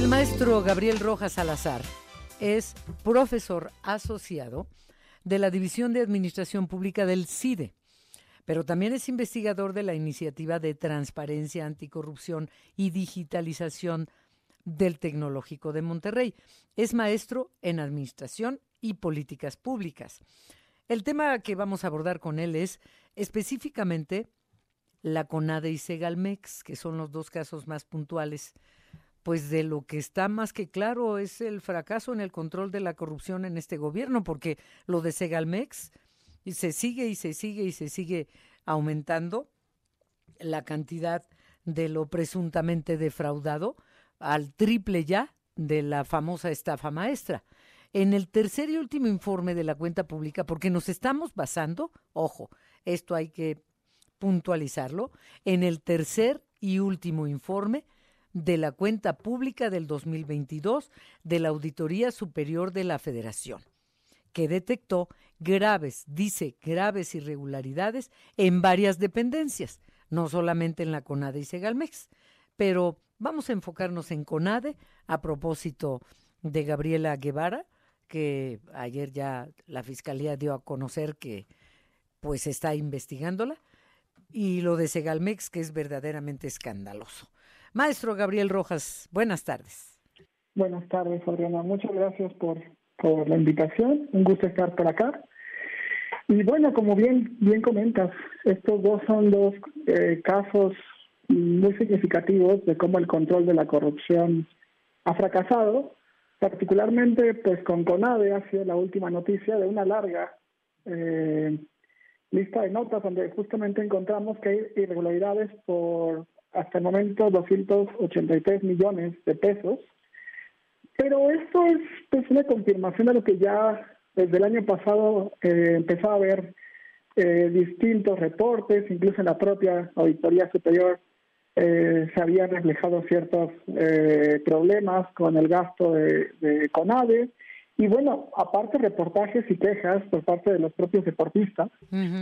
El maestro Gabriel Rojas Salazar es profesor asociado de la División de Administración Pública del CIDE, pero también es investigador de la Iniciativa de Transparencia, Anticorrupción y Digitalización del Tecnológico de Monterrey. Es maestro en Administración y Políticas Públicas. El tema que vamos a abordar con él es específicamente la CONADE y Segalmex, que son los dos casos más puntuales, pues de lo que está más que claro es el fracaso en el control de la corrupción en este gobierno, porque lo de Segalmex se sigue y se sigue y se sigue aumentando la cantidad de lo presuntamente defraudado al triple ya de la famosa estafa maestra. En el tercer y último informe de la cuenta pública, porque nos estamos basando, ojo, esto hay que puntualizarlo, en el tercer y último informe de la cuenta pública del 2022 de la Auditoría Superior de la Federación, que detectó graves, dice, graves irregularidades en varias dependencias, no solamente en la CONADE y Segalmex, pero vamos a enfocarnos en CONADE a propósito de Gabriela Guevara, que ayer ya la Fiscalía dio a conocer que pues está investigándola, y lo de Segalmex, que es verdaderamente escandaloso. Maestro Gabriel Rojas, buenas tardes. Buenas tardes, Adriana. Muchas gracias por, por la invitación. Un gusto estar por acá. Y bueno, como bien, bien comentas, estos dos son dos eh, casos muy significativos de cómo el control de la corrupción ha fracasado, particularmente pues con CONADE ha sido la última noticia de una larga eh, lista de notas donde justamente encontramos que hay irregularidades por hasta el momento 283 millones de pesos. Pero esto es pues una confirmación de lo que ya desde el año pasado eh, empezó a haber eh, distintos reportes, incluso en la propia Auditoría Superior eh, se habían reflejado ciertos eh, problemas con el gasto de, de, CONADE. Y bueno, aparte reportajes y quejas por parte de los propios deportistas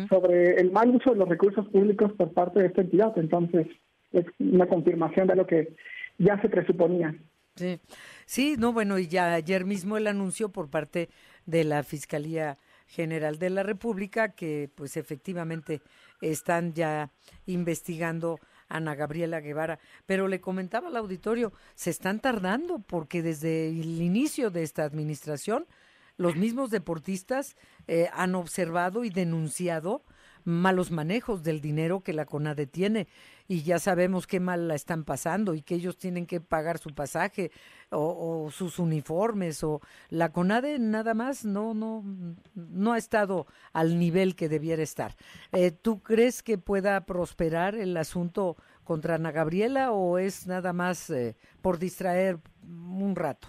sobre el mal uso de los recursos públicos por parte de esta entidad. Entonces, es una confirmación de lo que ya se presuponía. Sí, sí no, bueno, y ya ayer mismo el anuncio por parte de la Fiscalía General de la República que pues efectivamente están ya investigando Ana Gabriela Guevara, pero le comentaba al auditorio, se están tardando porque desde el inicio de esta administración los mismos deportistas eh, han observado y denunciado malos manejos del dinero que la CONADE tiene y ya sabemos qué mal la están pasando y que ellos tienen que pagar su pasaje o, sus uniformes o la CONADE nada más no no no ha estado al nivel que debiera estar. Eh, ¿Tú crees que pueda prosperar el asunto contra Ana Gabriela o es nada más eh, por distraer un rato?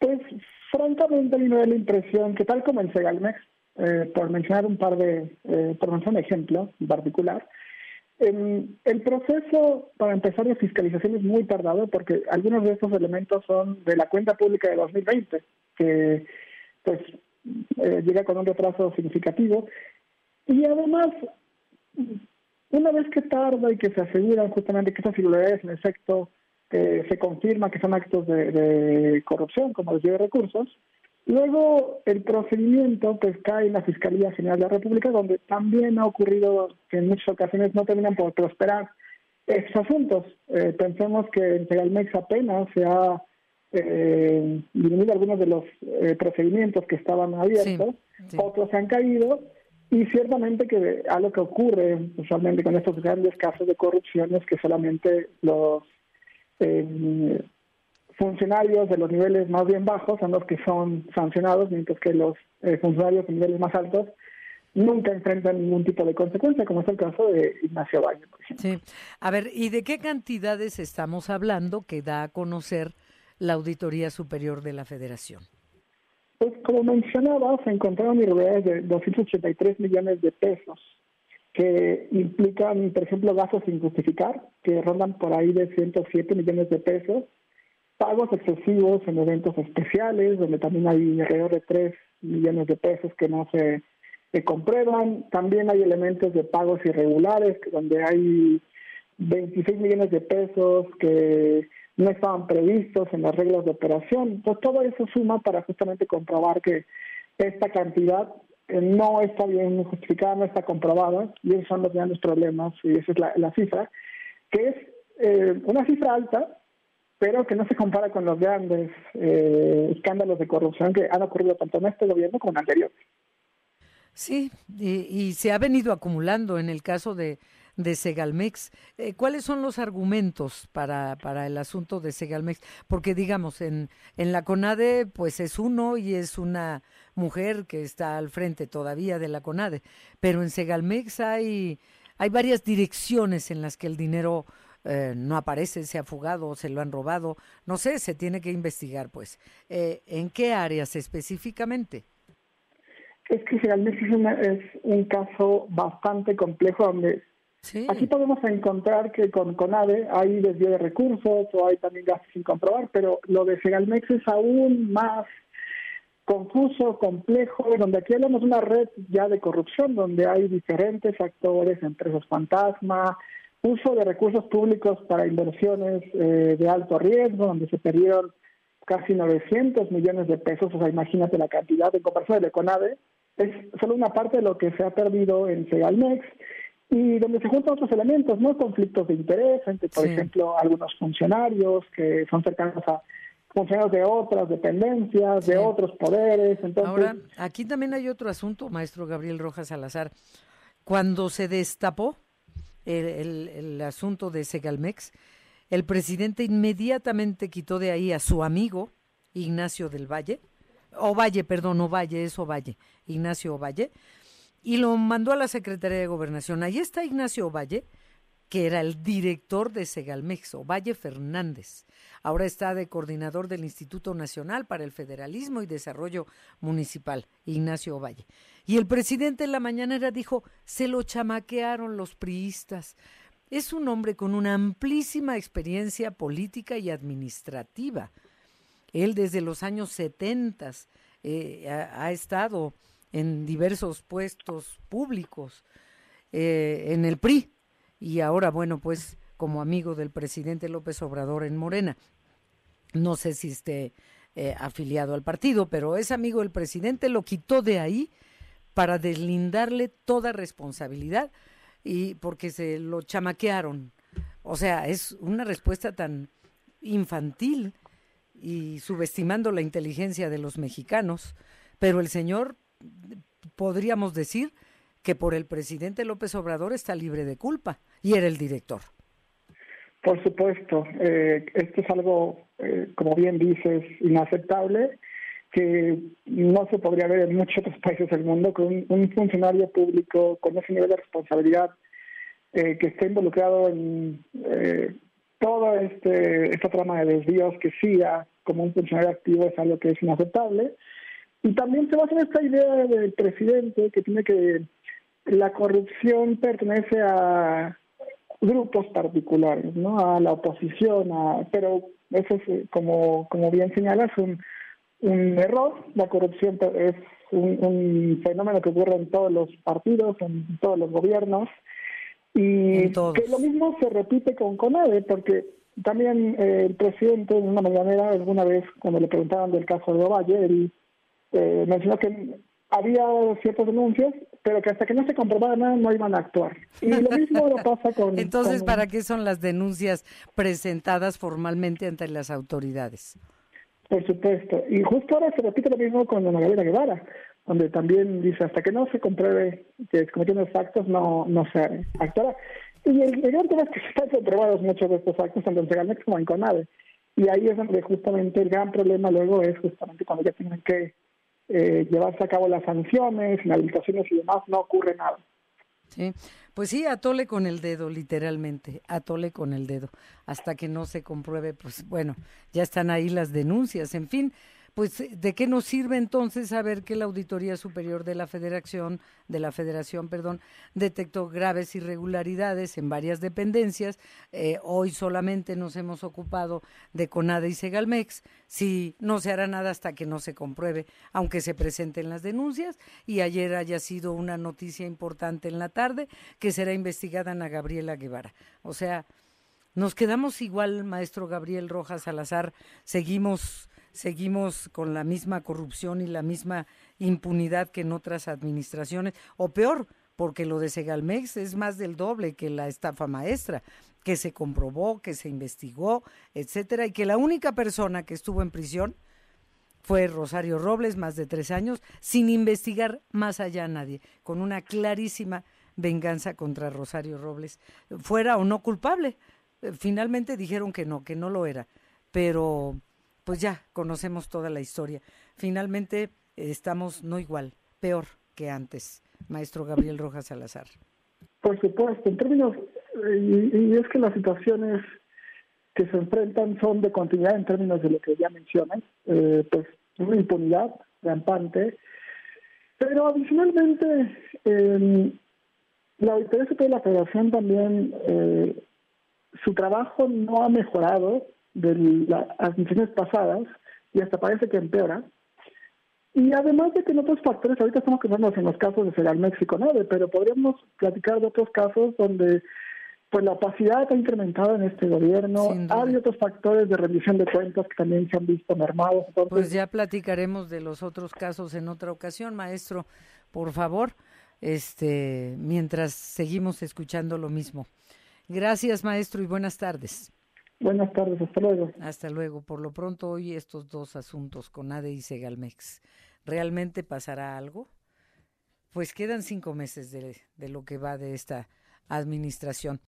Pues francamente a mí me da la impresión que tal como en Segalmex, eh, por mencionar un par de, por mencionar un ejemplo en particular, el proceso para empezar de fiscalización es muy tardado porque algunos de estos elementos son de la cuenta pública de 2020, que pues eh, llega con un retraso significativo. Y además, una vez que tarda y que se aseguran justamente que estas irregularidades en efecto eh, se confirma que son actos de, de corrupción, como desvío de recursos, Luego el procedimiento pues cae en la Fiscalía General de la República, donde también ha ocurrido que en muchas ocasiones no terminan por prosperar estos asuntos. Eh, pensemos que en Segalmex apenas se ha eh, disminuido algunos de los eh, procedimientos que estaban abiertos, otros se han caído y ciertamente que algo que ocurre usualmente con estos grandes casos de corrupción es que solamente los eh, funcionarios de los niveles más bien bajos son los que son sancionados, mientras que los eh, funcionarios de niveles más altos nunca enfrentan ningún tipo de consecuencia, como es el caso de Ignacio Valle, por ejemplo. Sí. A ver, ¿y de qué cantidades estamos hablando que da a conocer la Auditoría Superior de la Federación? Pues como mencionaba, se encontraron irregularidades de 283 millones de pesos, que implican, por ejemplo, gastos sin justificar, que rondan por ahí de 107 millones de pesos, pagos excesivos en eventos especiales, donde también hay alrededor de 3 millones de pesos que no se, comprueban. También hay elementos de pagos irregulares, donde hay 26 millones de pesos que no estaban previstos en las reglas de operación. Pues todo eso suma para justamente comprobar que esta cantidad eh, no está bien justificada, no está comprobada, y esos son los grandes problemas, y esa es la, cifra, que es eh, una cifra alta, pero que no se compara con los grandes eh, escándalos de corrupción que han ocurrido tanto en este gobierno como en anterior. Sí, y, se ha venido acumulando en el caso de, de Segalmex. Eh, ¿Cuáles son los argumentos para, para el asunto de Segalmex? Porque digamos, en, en la CONADE pues es uno y es una mujer que está al frente todavía de la CONADE, pero en Segalmex hay, hay varias direcciones en las que el dinero eh, no aparece, se ha fugado, se lo han robado, no sé, se tiene que investigar, pues. Eh, ¿En qué áreas específicamente? Es que realmente es, un caso bastante complejo donde aquí podemos encontrar que con CONADE hay desvío de recursos o hay también gastos sin comprobar, pero lo de Segalmex es aún más confuso, complejo, donde aquí hablamos de una red ya de corrupción, donde hay diferentes actores, empresas fantasma, uso de recursos públicos para inversiones eh, de alto riesgo, donde se perdieron casi 900 millones de pesos, o sea, imagínate la cantidad en comparación de Conade, es solo una parte de lo que se ha perdido en Segalmex y donde se juntan otros elementos, ¿no? Conflictos de interés entre, por ejemplo, algunos funcionarios que son cercanos a funcionarios de otras dependencias, de otros poderes. Entonces... Ahora, aquí también hay otro asunto, maestro Gabriel Rojas Salazar. Cuando se destapó el, asunto de Segalmex, el presidente inmediatamente quitó de ahí a su amigo Ignacio del Valle, Ovalle, perdón, Ovalle, es Ovalle, Ignacio Ovalle, y lo mandó a la Secretaría de Gobernación. Ahí está Ignacio Ovalle, que era el director de Segalmex, Ovalle Fernández. Ahora está de coordinador del Instituto Nacional para el Federalismo y Desarrollo Municipal, Ignacio Ovalle. Y el presidente en la mañanera dijo, se lo chamaquearon los priistas. Es un hombre con una amplísima experiencia política y administrativa. Él desde los años 70 eh, ha, estado en diversos puestos públicos eh, en el PRI y ahora, bueno, pues como amigo del presidente López Obrador en Morena. No sé si esté eh, afiliado al partido, pero es amigo del presidente, lo quitó de ahí para deslindarle toda responsabilidad y porque se lo chamaquearon. O sea, es una respuesta tan infantil y subestimando la inteligencia de los mexicanos, pero el señor podríamos decir que por el presidente López Obrador está libre de culpa y era el director. Por supuesto, eh, esto es algo, eh, como bien dices, inaceptable que no se podría ver en muchos otros países del mundo con un, funcionario público con ese nivel de responsabilidad eh, que esté involucrado en eh, toda este, esta trama de desvíos que siga como un funcionario activo es algo que es inaceptable. Y también se basa en esta idea del presidente que tiene que la corrupción pertenece a grupos particulares, ¿no? A la oposición, a, pero eso es, como, como bien señalas, un, un error. La corrupción es un, fenómeno que ocurre en todos los partidos, en todos los gobiernos. Y que lo mismo se repite con CONADE, porque también eh, el presidente en una mañanera alguna vez, cuando le preguntaban del caso de Ovalle, él eh, mencionó que había ciertas denuncias, pero que hasta que no se comprobara nada no iban a actuar. Y lo mismo lo pasa con... Entonces, ¿para qué son las denuncias presentadas formalmente ante las autoridades? Por supuesto. Y justo ahora se repite lo mismo con Ana Gabriela Guevara, donde también dice, hasta que no se compruebe que se cometieron los actos, no, no se actuará. Y el, gran tema es que están comprobados muchos de estos actos, tanto en Segalmex como en CONADE. Y ahí es donde justamente el gran problema luego es justamente cuando ya tienen que eh, llevarse a cabo las sanciones, inhabilitaciones y demás, no ocurre nada. Sí, pues sí, atole con el dedo, literalmente, atole con el dedo, hasta que no se compruebe, pues bueno, ya están ahí las denuncias, en fin, pues ¿de qué nos sirve entonces saber que la Auditoría Superior de la Federación, de la Federación, perdón, detectó graves irregularidades en varias dependencias? Eh, hoy solamente nos hemos ocupado de CONADE y Segalmex, si no se hará nada hasta que no se compruebe, aunque se presenten las denuncias, y ayer haya sido una noticia importante en la tarde que será investigada Ana Gabriela Guevara. O sea, Nos quedamos igual, maestro Gabriel Rojas Salazar, seguimos, seguimos con la misma corrupción y la misma impunidad que en otras administraciones, o peor, porque lo de Segalmex es más del doble que la estafa maestra, que se comprobó, que se investigó, etcétera, y que la única persona que estuvo en prisión fue Rosario Robles, más de tres años, sin investigar más allá a nadie, con una clarísima venganza contra Rosario Robles, fuera o no culpable. Eh, finalmente dijeron que no, que no lo era, pero pues ya conocemos toda la historia. Finalmente estamos no igual, peor que antes, maestro Gabriel Rojas Salazar. Por supuesto, en términos, y, es que las situaciones que se enfrentan son de continuidad en términos de lo que ya mencionan, eh, pues una impunidad rampante, pero adicionalmente la Auditoría de la Federación también eh, su trabajo no ha mejorado de las administraciones pasadas y hasta parece que empeora. Y además de que en otros factores, ahorita estamos quedándonos en los casos de Federal México 9, pero podríamos platicar de otros casos donde pues la opacidad ha incrementado en este gobierno. Hay otros factores de rendición de cuentas que también se han visto mermados. Pues ya platicaremos de los otros casos en otra ocasión, maestro, por favor, este, mientras seguimos escuchando lo mismo. Gracias, maestro, y buenas tardes. Buenas tardes, hasta luego. Hasta luego. Por lo pronto, hoy estos dos asuntos con ADE y Segalmex. ¿Realmente pasará algo? Pues quedan cinco meses de, de lo que va de esta administración.